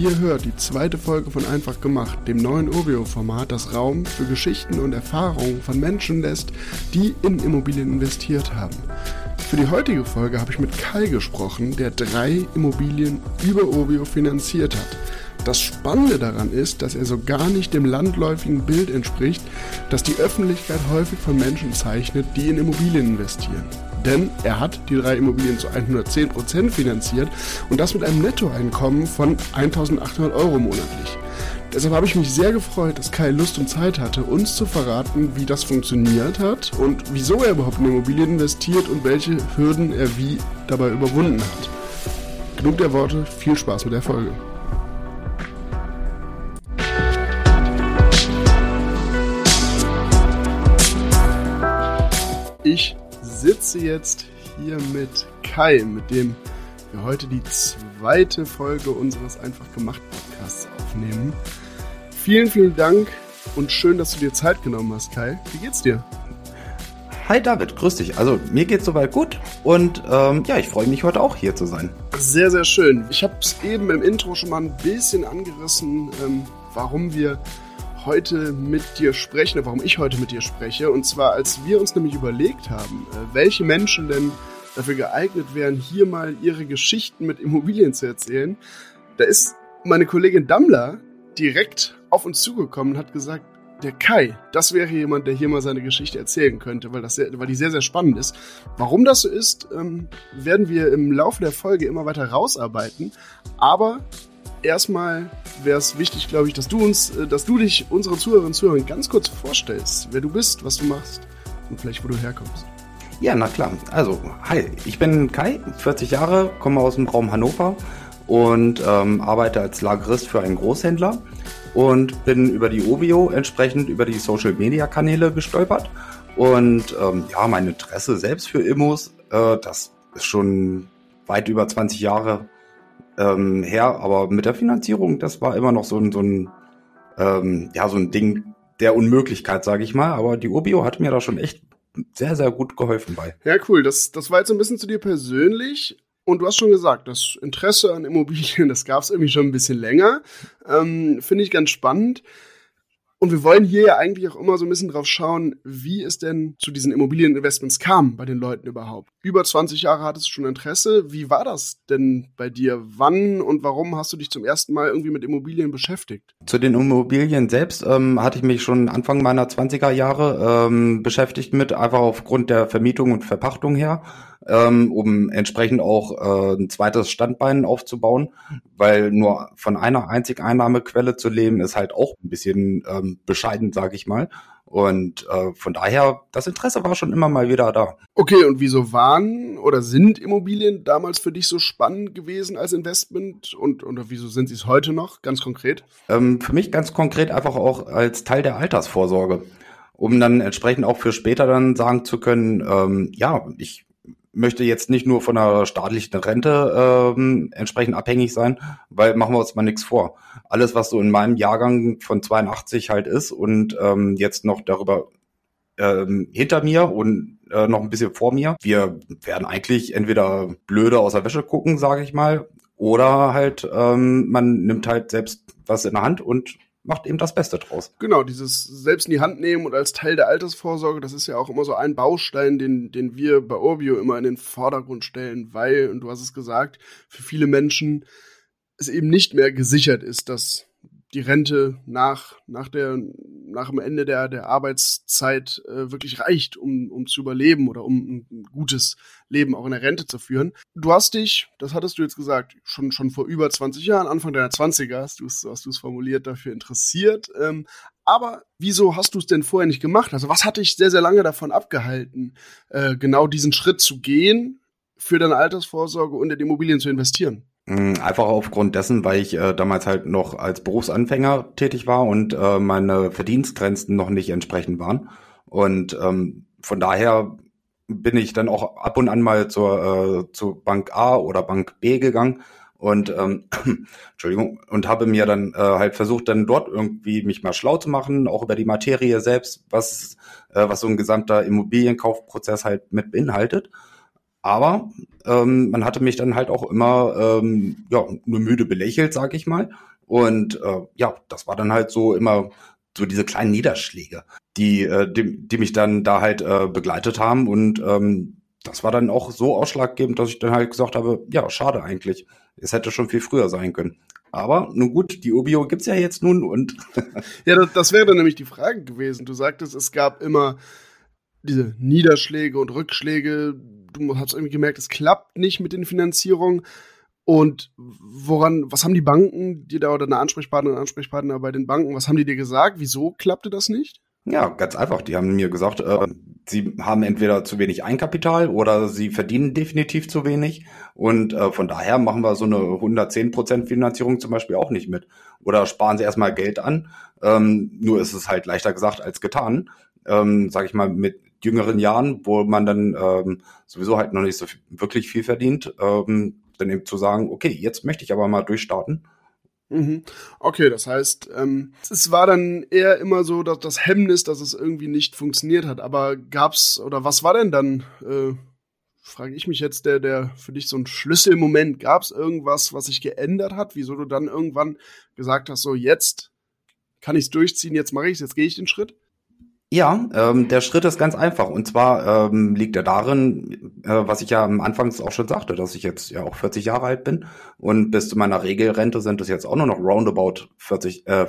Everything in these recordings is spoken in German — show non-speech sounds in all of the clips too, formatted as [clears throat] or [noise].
Ihr hört die zweite Folge von Einfach gemacht, dem neuen Obio-Format, das Raum für Geschichten und Erfahrungen von Menschen lässt, die in Immobilien investiert haben. Für die heutige Folge habe ich mit Kai gesprochen, der drei Immobilien über Obio finanziert hat. Das Spannende daran ist, dass er so gar nicht dem landläufigen Bild entspricht, das die Öffentlichkeit häufig von Menschen zeichnet, die in Immobilien investieren. Denn er hat die drei Immobilien zu 110% finanziert und das mit einem Nettoeinkommen von 1800 Euro monatlich. Deshalb habe ich mich sehr gefreut, dass Kai Lust und Zeit hatte, uns zu verraten, wie das funktioniert hat und wieso er überhaupt in Immobilien investiert und welche Hürden er wie dabei überwunden hat. Genug der Worte, viel Spaß mit der Folge. Ich sitze jetzt hier mit Kai, mit dem wir heute die zweite Folge unseres Einfach gemacht Podcasts aufnehmen. Vielen, vielen Dank und schön, dass du dir Zeit genommen hast, Kai. Wie geht's dir? Hi David, grüß dich. Also mir geht's soweit gut und ähm, ja, ich freue mich heute auch hier zu sein. Sehr, sehr schön. Ich habe es eben im Intro schon mal ein bisschen angerissen, ähm, warum wir heute mit dir sprechen, warum ich heute mit dir spreche. Und zwar, als wir uns nämlich überlegt haben, äh, welche Menschen denn dafür geeignet wären, hier mal ihre Geschichten mit Immobilien zu erzählen, da ist meine Kollegin Dammler direkt auf uns zugekommen und hat gesagt, der Kai, das wäre jemand, der hier mal seine Geschichte erzählen könnte, weil, das sehr, weil die sehr, sehr spannend ist. Warum das so ist, ähm, werden wir im Laufe der Folge immer weiter rausarbeiten. Aber erstmal wäre es wichtig, glaube ich, dass du uns, äh, dass du dich unseren Zuhörerinnen und Zuhörern ganz kurz vorstellst, wer du bist, was du machst und vielleicht wo du herkommst. Ja, na klar. Also, hi, ich bin Kai, 40 Jahre, komme aus dem Raum Hannover und ähm, arbeite als Lagerist für einen Großhändler und bin über die Ovio entsprechend über die Social Media Kanäle gestolpert. Und ähm, ja, mein Interesse selbst für Immos, äh, das ist schon weit über 20 Jahre ähm, her, aber mit der Finanzierung, das war immer noch so ein, so ein, ähm, ja, so ein Ding der Unmöglichkeit, sage ich mal. Aber die Urbio hat mir da schon echt sehr, sehr gut geholfen bei. Ja, cool. Das, das war jetzt ein bisschen zu dir persönlich. Und du hast schon gesagt, das Interesse an Immobilien, [laughs] das gab es irgendwie schon ein bisschen länger. Ähm, Finde ich ganz spannend. Und wir wollen hier ja eigentlich auch immer so ein bisschen drauf schauen, wie es denn zu diesen Immobilieninvestments kam bei den Leuten überhaupt. Über 20 Jahre hattest du schon Interesse. Wie war das denn bei dir? Wann und warum hast du dich zum ersten Mal irgendwie mit Immobilien beschäftigt? Zu den Immobilien selbst ähm, hatte ich mich schon Anfang meiner 20er Jahre ähm, beschäftigt mit, einfach aufgrund der Vermietung und Verpachtung her ähm, um entsprechend auch äh, ein zweites Standbein aufzubauen, weil nur von einer einzigen Einnahmequelle zu leben ist halt auch ein bisschen ähm, bescheiden, sage ich mal. Und äh, von daher, das Interesse war schon immer mal wieder da. Okay, und wieso waren oder sind Immobilien damals für dich so spannend gewesen als Investment und oder wieso sind sie es heute noch, ganz konkret? Ähm, für mich ganz konkret einfach auch als Teil der Altersvorsorge, um dann entsprechend auch für später dann sagen zu können, ähm, ja, ich möchte jetzt nicht nur von einer staatlichen Rente ähm, entsprechend abhängig sein, weil machen wir uns mal nichts vor. Alles, was so in meinem Jahrgang von 82 halt ist und ähm, jetzt noch darüber ähm, hinter mir und äh, noch ein bisschen vor mir, wir werden eigentlich entweder blöde aus der Wäsche gucken, sage ich mal, oder halt ähm, man nimmt halt selbst was in der Hand und macht eben das Beste draus. Genau, dieses selbst in die Hand nehmen und als Teil der Altersvorsorge, das ist ja auch immer so ein Baustein, den, den wir bei Urbio immer in den Vordergrund stellen, weil, und du hast es gesagt, für viele Menschen es eben nicht mehr gesichert ist, dass die Rente nach, nach, der, nach dem Ende der, der Arbeitszeit äh, wirklich reicht, um, um zu überleben oder um ein gutes Leben auch in der Rente zu führen. Du hast dich, das hattest du jetzt gesagt, schon, schon vor über 20 Jahren, Anfang deiner 20er, hast du es hast du's formuliert, dafür interessiert. Ähm, aber wieso hast du es denn vorher nicht gemacht? Also was hat dich sehr, sehr lange davon abgehalten, äh, genau diesen Schritt zu gehen, für deine Altersvorsorge und in Immobilien zu investieren? Mm, einfach aufgrund dessen, weil ich äh, damals halt noch als Berufsanfänger tätig war und äh, meine Verdienstgrenzen noch nicht entsprechend waren. Und ähm, von daher bin ich dann auch ab und an mal zur, äh, zur Bank A oder Bank B gegangen und ähm, [clears throat] Entschuldigung und habe mir dann äh, halt versucht dann dort irgendwie mich mal schlau zu machen, auch über die Materie selbst, was äh, was so ein gesamter Immobilienkaufprozess halt mit beinhaltet Aber ähm, man hatte mich dann halt auch immer ähm, ja, nur müde belächelt, sag ich mal. Und äh, ja, das war dann halt so immer so diese kleinen Niederschläge, die, äh, die, die mich dann da halt äh, begleitet haben. Und ähm, das war dann auch so ausschlaggebend, dass ich dann halt gesagt habe, ja, schade eigentlich. Es hätte schon viel früher sein können. Aber nun gut, die Ubio gibt's ja jetzt nun und. [laughs] ja, das, das wäre dann nämlich die Frage gewesen. Du sagtest, es gab immer diese Niederschläge und Rückschläge. Du hast irgendwie gemerkt, es klappt nicht mit den Finanzierungen. Und woran, was haben die Banken dir da oder eine Ansprechpartnerin Ansprechpartner bei den Banken, was haben die dir gesagt? Wieso klappte das nicht? Ja, ganz einfach. Die haben mir gesagt, äh, sie haben entweder zu wenig Einkapital oder sie verdienen definitiv zu wenig. Und äh, von daher machen wir so eine 110% Finanzierung zum Beispiel auch nicht mit. Oder sparen sie erstmal Geld an. Ähm, nur ist es halt leichter gesagt als getan. Ähm, sag ich mal, mit jüngeren Jahren, wo man dann ähm, sowieso halt noch nicht so viel, wirklich viel verdient, ähm, dann eben zu sagen, okay, jetzt möchte ich aber mal durchstarten Mhm. Okay, das heißt, ähm, es war dann eher immer so, dass das Hemmnis, dass es irgendwie nicht funktioniert hat. Aber gab's oder was war denn dann? Äh, frage ich mich jetzt, der, der für dich so ein Schlüsselmoment. Gab es irgendwas, was sich geändert hat? Wieso du dann irgendwann gesagt hast, so jetzt kann ich es durchziehen, jetzt mache ich es, jetzt gehe ich den Schritt? Ja, ähm, der Schritt ist ganz einfach. Und zwar ähm, liegt er darin, äh, was ich ja am Anfang auch schon sagte, dass ich jetzt ja auch 40 Jahre alt bin und bis zu meiner Regelrente sind es jetzt auch nur noch roundabout 40, äh,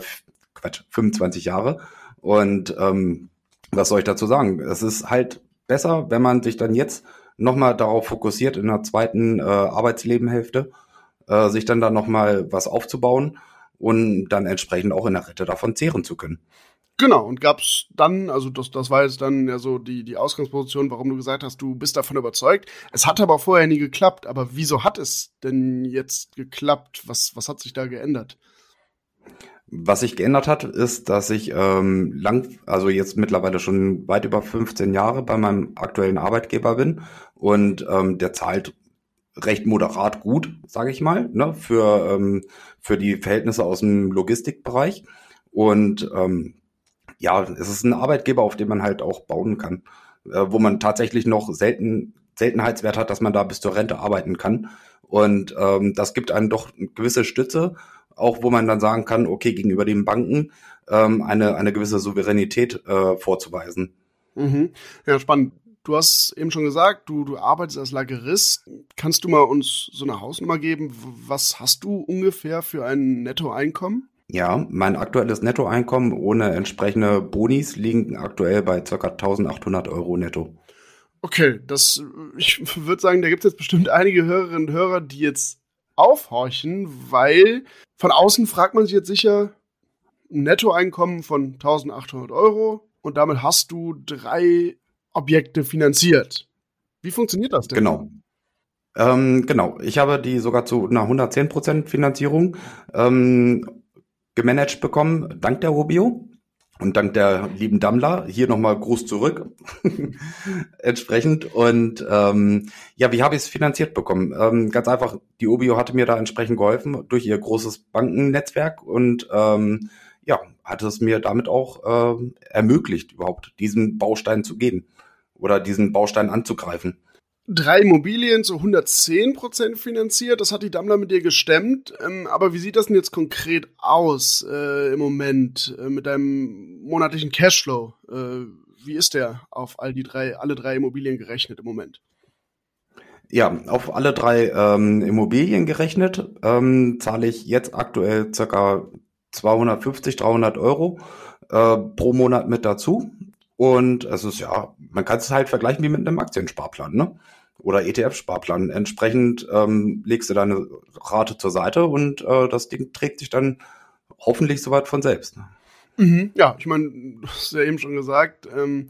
Quatsch, 25 Jahre. Und ähm, was soll ich dazu sagen? Es ist halt besser, wenn man sich dann jetzt nochmal darauf fokussiert, in der zweiten äh, Arbeitslebenhälfte, äh, sich dann da nochmal was aufzubauen und dann entsprechend auch in der Rente davon zehren zu können. Genau, und gab es dann, also das, das war jetzt dann ja so die, die Ausgangsposition, warum du gesagt hast, du bist davon überzeugt. Es hat aber vorher nie geklappt. Aber wieso hat es denn jetzt geklappt? Was, was hat sich da geändert? Was sich geändert hat, ist, dass ich ähm, lang, also jetzt mittlerweile schon weit über 15 Jahre bei meinem aktuellen Arbeitgeber bin und ähm, der zahlt recht moderat gut, sage ich mal, ne, für, ähm, für die Verhältnisse aus dem Logistikbereich. Und ähm, ja, es ist ein Arbeitgeber, auf dem man halt auch bauen kann, äh, wo man tatsächlich noch selten Seltenheitswert hat, dass man da bis zur Rente arbeiten kann. Und ähm, das gibt einem doch eine gewisse Stütze, auch wo man dann sagen kann, okay, gegenüber den Banken ähm, eine, eine gewisse Souveränität äh, vorzuweisen. Mhm. Ja, spannend. Du hast eben schon gesagt, du, du arbeitest als Lagerist. Kannst du mal uns so eine Hausnummer geben? Was hast du ungefähr für ein Nettoeinkommen? Ja, mein aktuelles Nettoeinkommen ohne entsprechende Bonis liegen aktuell bei ca. 1800 Euro netto. Okay, das, ich [laughs] würde sagen, da gibt es jetzt bestimmt einige Hörerinnen und Hörer, die jetzt aufhorchen, weil von außen fragt man sich jetzt sicher, ein Nettoeinkommen von 1800 Euro und damit hast du drei Objekte finanziert. Wie funktioniert das denn? Genau. Ähm, genau, ich habe die sogar zu einer 110% Finanzierung. Ähm, gemanagt bekommen, dank der Rubio und dank der lieben Dammler. Hier nochmal Gruß zurück. [laughs] entsprechend. Und ähm, ja, wie habe ich es finanziert bekommen? Ähm, ganz einfach, die Obio hatte mir da entsprechend geholfen durch ihr großes Bankennetzwerk und ähm, ja, hat es mir damit auch äh, ermöglicht, überhaupt diesen Baustein zu gehen oder diesen Baustein anzugreifen drei Immobilien zu 110 Prozent finanziert. Das hat die Dammler mit dir gestemmt. Ähm, aber wie sieht das denn jetzt konkret aus äh, im Moment äh, mit deinem monatlichen Cashflow? Äh, wie ist der auf all die drei, alle drei Immobilien gerechnet im Moment? Ja, auf alle drei ähm, Immobilien gerechnet ähm, zahle ich jetzt aktuell circa 250, 300 Euro äh, pro Monat mit dazu. Und es ist ja, man kann es halt vergleichen wie mit einem Aktiensparplan, ne? Oder ETF-Sparplan. Entsprechend ähm, legst du deine Rate zur Seite und äh, das Ding trägt sich dann hoffentlich soweit von selbst. Ne? Mhm. Ja, ich meine, du hast ja eben schon gesagt, ähm,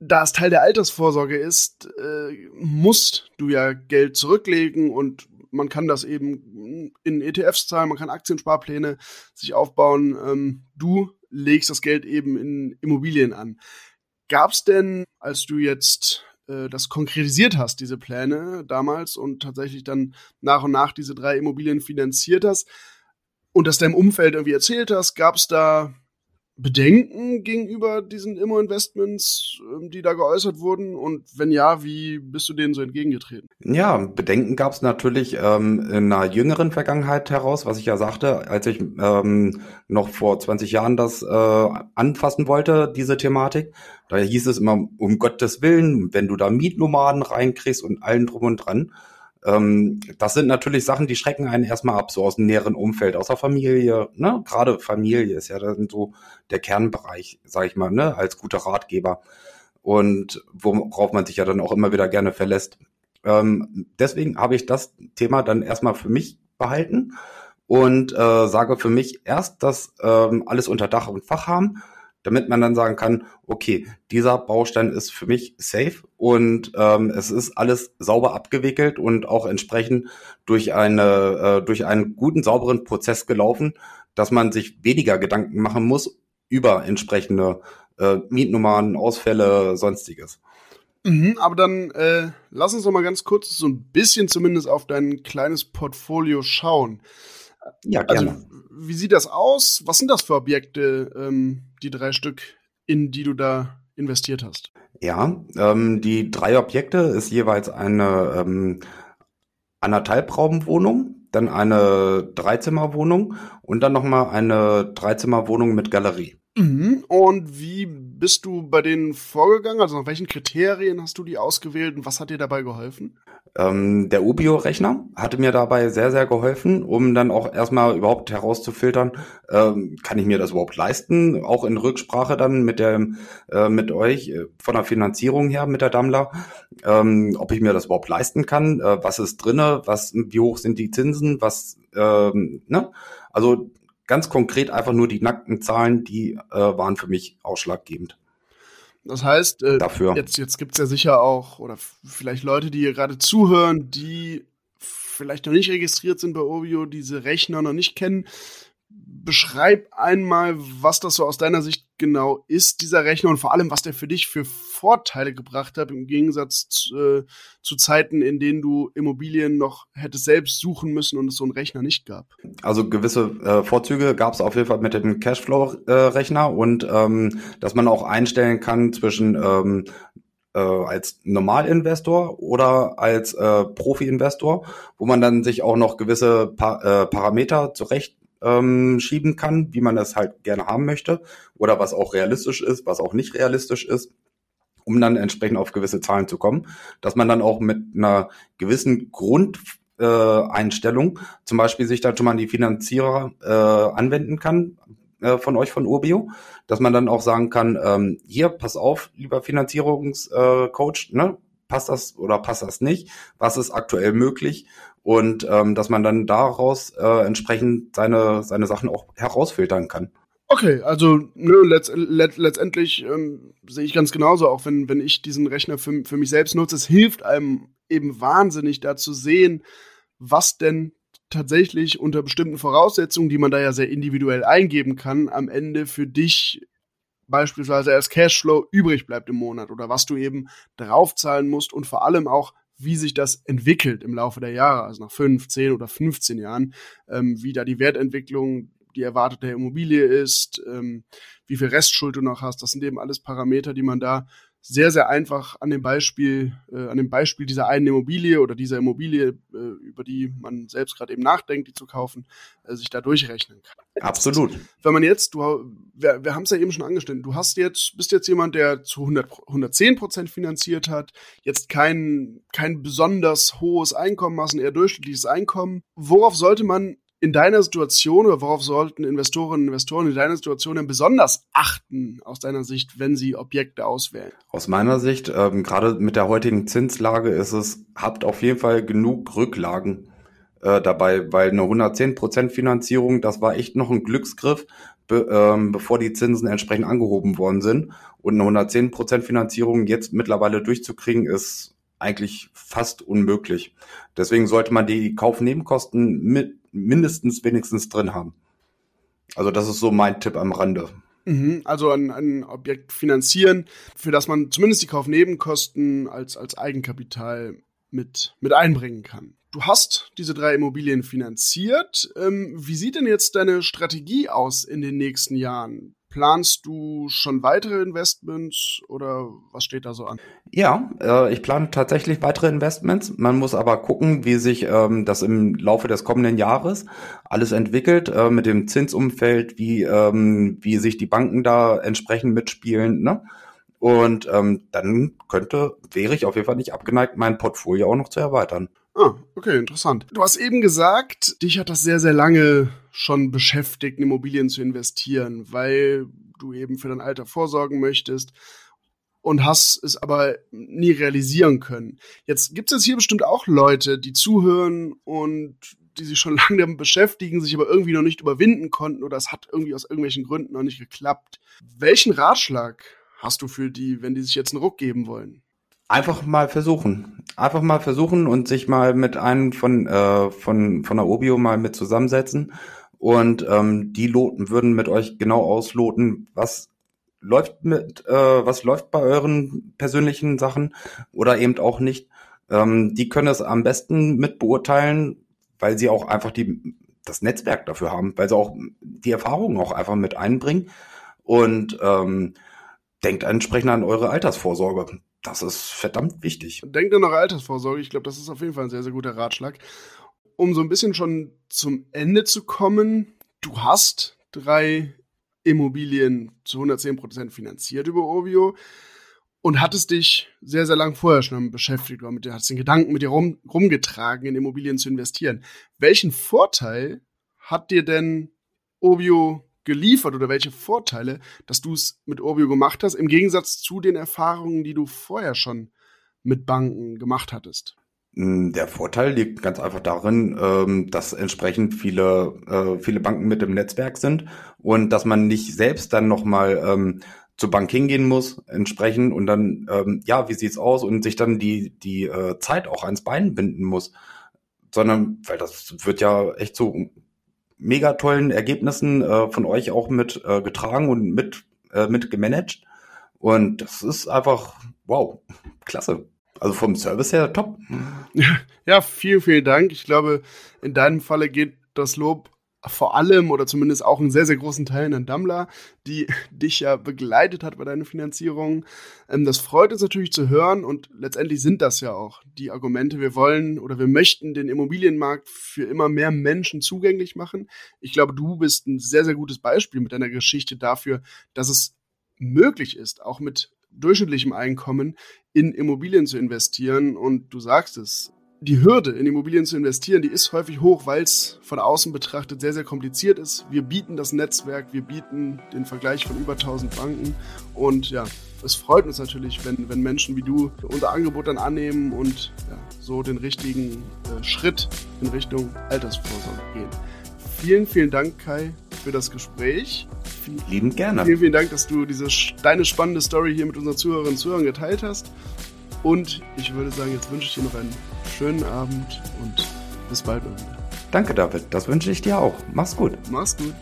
da es Teil der Altersvorsorge ist, äh, musst du ja Geld zurücklegen und man kann das eben in ETFs zahlen, man kann Aktiensparpläne sich aufbauen. Ähm, du legst das Geld eben in Immobilien an. Gab es denn, als du jetzt äh, das konkretisiert hast, diese Pläne damals und tatsächlich dann nach und nach diese drei Immobilien finanziert hast und das deinem Umfeld irgendwie erzählt hast, gab es da Bedenken gegenüber diesen Immo-Investments, ähm, die da geäußert wurden? Und wenn ja, wie bist du denen so entgegengetreten? Ja, Bedenken gab es natürlich ähm, in einer jüngeren Vergangenheit heraus, was ich ja sagte, als ich ähm, noch vor 20 Jahren das äh, anfassen wollte, diese Thematik. Da hieß es immer, um Gottes Willen, wenn du da Mietnomaden reinkriegst und allen drum und dran. Ähm, das sind natürlich Sachen, die schrecken einen erstmal ab, so aus dem näheren Umfeld, aus der Familie, ne? Gerade Familie ist ja dann so der Kernbereich, sag ich mal, ne? Als guter Ratgeber. Und worauf man sich ja dann auch immer wieder gerne verlässt. Ähm, deswegen habe ich das Thema dann erstmal für mich behalten und äh, sage für mich erst, dass ähm, alles unter Dach und Fach haben damit man dann sagen kann, okay, dieser Baustein ist für mich safe und ähm, es ist alles sauber abgewickelt und auch entsprechend durch eine äh, durch einen guten sauberen Prozess gelaufen, dass man sich weniger Gedanken machen muss über entsprechende äh, Mietnummern, Ausfälle, sonstiges. Mhm, aber dann äh, lass uns doch mal ganz kurz so ein bisschen zumindest auf dein kleines Portfolio schauen. Ja, gerne. Also, wie sieht das aus? Was sind das für Objekte, ähm, die drei Stück, in die du da investiert hast? Ja, ähm, die drei Objekte ist jeweils eine ähm, Anderthalbraumwohnung, dann eine Dreizimmerwohnung und dann nochmal eine Dreizimmerwohnung mit Galerie. Mhm. Und wie bist du bei denen vorgegangen? Also nach welchen Kriterien hast du die ausgewählt und was hat dir dabei geholfen? Ähm, der Ubio-Rechner hatte mir dabei sehr, sehr geholfen, um dann auch erstmal überhaupt herauszufiltern, ähm, kann ich mir das überhaupt leisten? Auch in Rücksprache dann mit der, äh, mit euch äh, von der Finanzierung her mit der Dammler, ähm, ob ich mir das überhaupt leisten kann? Äh, was ist drinne? Was, wie hoch sind die Zinsen? Was, ähm, ne? Also ganz konkret einfach nur die nackten Zahlen, die äh, waren für mich ausschlaggebend. Das heißt, äh, Dafür. jetzt, jetzt gibt es ja sicher auch, oder vielleicht Leute, die hier gerade zuhören, die vielleicht noch nicht registriert sind bei Ovio, diese Rechner noch nicht kennen. Beschreib einmal, was das so aus deiner Sicht genau ist, dieser Rechner, und vor allem, was der für dich für Vorteile gebracht hat, im Gegensatz zu, äh, zu Zeiten, in denen du Immobilien noch hättest selbst suchen müssen und es so einen Rechner nicht gab. Also gewisse äh, Vorzüge gab es auf jeden Fall mit dem Cashflow-Rechner äh, und ähm, dass man auch einstellen kann zwischen ähm, äh, als Normalinvestor oder als äh, Profi-Investor, wo man dann sich auch noch gewisse pa äh, Parameter zurecht ähm, schieben kann, wie man das halt gerne haben möchte oder was auch realistisch ist, was auch nicht realistisch ist, um dann entsprechend auf gewisse Zahlen zu kommen, dass man dann auch mit einer gewissen Grundeinstellung äh, zum Beispiel sich dann schon mal an die Finanzierer äh, anwenden kann äh, von euch von Urbio, dass man dann auch sagen kann, ähm, hier, pass auf, lieber Finanzierungscoach, äh, ne, passt das oder passt das nicht? Was ist aktuell möglich? Und ähm, dass man dann daraus äh, entsprechend seine, seine Sachen auch herausfiltern kann. Okay, also nö, letzt, let, letztendlich ähm, sehe ich ganz genauso, auch wenn, wenn ich diesen Rechner für, für mich selbst nutze, es hilft einem eben wahnsinnig da zu sehen, was denn tatsächlich unter bestimmten Voraussetzungen, die man da ja sehr individuell eingeben kann, am Ende für dich beispielsweise als Cashflow übrig bleibt im Monat oder was du eben draufzahlen musst und vor allem auch, wie sich das entwickelt im Laufe der Jahre, also nach fünf, zehn oder 15 Jahren, ähm, wie da die Wertentwicklung, die erwartete Immobilie ist, ähm, wie viel Restschuld du noch hast. Das sind eben alles Parameter, die man da sehr, sehr einfach an dem Beispiel, äh, an dem Beispiel dieser einen Immobilie oder dieser Immobilie, äh, über die man selbst gerade eben nachdenkt, die zu kaufen, äh, sich da durchrechnen kann. Absolut. Wenn man jetzt, du, wir, wir haben es ja eben schon angestellt, du hast jetzt, bist jetzt jemand, der zu 100, 110 Prozent finanziert hat, jetzt kein, kein besonders hohes Einkommen hast, ein eher durchschnittliches Einkommen. Worauf sollte man in deiner Situation oder worauf sollten Investorinnen und Investoren in deiner Situation denn besonders achten aus deiner Sicht, wenn sie Objekte auswählen? Aus meiner Sicht, ähm, gerade mit der heutigen Zinslage ist es, habt auf jeden Fall genug Rücklagen äh, dabei, weil eine 110% Finanzierung, das war echt noch ein Glücksgriff, be, ähm, bevor die Zinsen entsprechend angehoben worden sind. Und eine 110% Finanzierung jetzt mittlerweile durchzukriegen, ist eigentlich fast unmöglich. Deswegen sollte man die Kaufnebenkosten mit mindestens wenigstens drin haben. Also das ist so mein Tipp am Rande. Mhm, also ein, ein Objekt finanzieren, für das man zumindest die Kaufnebenkosten als, als Eigenkapital mit, mit einbringen kann. Du hast diese drei Immobilien finanziert. Ähm, wie sieht denn jetzt deine Strategie aus in den nächsten Jahren? Planst du schon weitere Investments oder was steht da so an? Ja, äh, ich plane tatsächlich weitere Investments. Man muss aber gucken, wie sich ähm, das im Laufe des kommenden Jahres alles entwickelt äh, mit dem Zinsumfeld, wie, ähm, wie sich die Banken da entsprechend mitspielen. Ne? Und ähm, dann könnte, wäre ich auf jeden Fall nicht abgeneigt, mein Portfolio auch noch zu erweitern. Ah, okay, interessant. Du hast eben gesagt, dich hat das sehr, sehr lange schon beschäftigt, in Immobilien zu investieren, weil du eben für dein Alter vorsorgen möchtest und hast es aber nie realisieren können. Jetzt gibt es hier bestimmt auch Leute, die zuhören und die sich schon [laughs] lange damit beschäftigen, sich aber irgendwie noch nicht überwinden konnten oder es hat irgendwie aus irgendwelchen Gründen noch nicht geklappt. Welchen Ratschlag hast du für die, wenn die sich jetzt einen Ruck geben wollen? Einfach mal versuchen. Einfach mal versuchen und sich mal mit einem von, äh, von, von der Obio mal mit zusammensetzen. Und ähm, die Loten würden mit euch genau ausloten, was läuft mit, äh, was läuft bei euren persönlichen Sachen oder eben auch nicht. Ähm, die können es am besten mit beurteilen, weil sie auch einfach die, das Netzwerk dafür haben, weil sie auch die Erfahrungen auch einfach mit einbringen. Und ähm, denkt entsprechend an eure Altersvorsorge. Das ist verdammt wichtig. Denkt an eure Altersvorsorge. Ich glaube, das ist auf jeden Fall ein sehr, sehr guter Ratschlag. Um so ein bisschen schon zum Ende zu kommen, du hast drei Immobilien zu 110% finanziert über Ovio und hattest dich sehr, sehr lang vorher schon beschäftigt oder mit dir, hast den Gedanken mit dir rum, rumgetragen, in Immobilien zu investieren. Welchen Vorteil hat dir denn Ovio geliefert oder welche Vorteile, dass du es mit Urbio gemacht hast, im Gegensatz zu den Erfahrungen, die du vorher schon mit Banken gemacht hattest? Hm, der Vorteil liegt ganz einfach darin, ähm, dass entsprechend viele, äh, viele Banken mit im Netzwerk sind und dass man nicht selbst dann nochmal ähm, zur Bank hingehen muss, entsprechend und dann, ähm, ja, wie sieht's aus und sich dann die, die äh, Zeit auch ans Bein binden muss. Sondern, weil das wird ja echt so mega tollen Ergebnissen äh, von euch auch mit äh, getragen und mit, äh, mit gemanagt. Und das ist einfach, wow, klasse. Also vom Service her top. Ja, vielen, vielen Dank. Ich glaube, in deinem Falle geht das Lob vor allem oder zumindest auch einen sehr, sehr großen Teil an Dammler, die [laughs] dich ja begleitet hat bei deiner Finanzierung. Ähm, das freut uns natürlich zu hören und letztendlich sind das ja auch die Argumente. Wir wollen oder wir möchten den Immobilienmarkt für immer mehr Menschen zugänglich machen. Ich glaube, du bist ein sehr, sehr gutes Beispiel mit deiner Geschichte dafür, dass es möglich ist, auch mit durchschnittlichem Einkommen in Immobilien zu investieren. Und du sagst es, die Hürde, in Immobilien zu investieren, die ist häufig hoch, weil es von außen betrachtet sehr, sehr kompliziert ist. Wir bieten das Netzwerk, wir bieten den Vergleich von über 1000 Banken und ja, es freut uns natürlich, wenn, wenn Menschen wie du unser Angebot dann annehmen und ja, so den richtigen äh, Schritt in Richtung Altersvorsorge gehen. Vielen, vielen Dank, Kai, für das Gespräch. Lieben gerne. Vielen, vielen Dank, dass du diese, deine spannende Story hier mit unseren Zuhörerinnen und Zuhörern geteilt hast. Und ich würde sagen, jetzt wünsche ich dir noch einen schönen Abend und bis bald mal wieder. Danke, David. Das wünsche ich dir auch. Mach's gut. Mach's gut.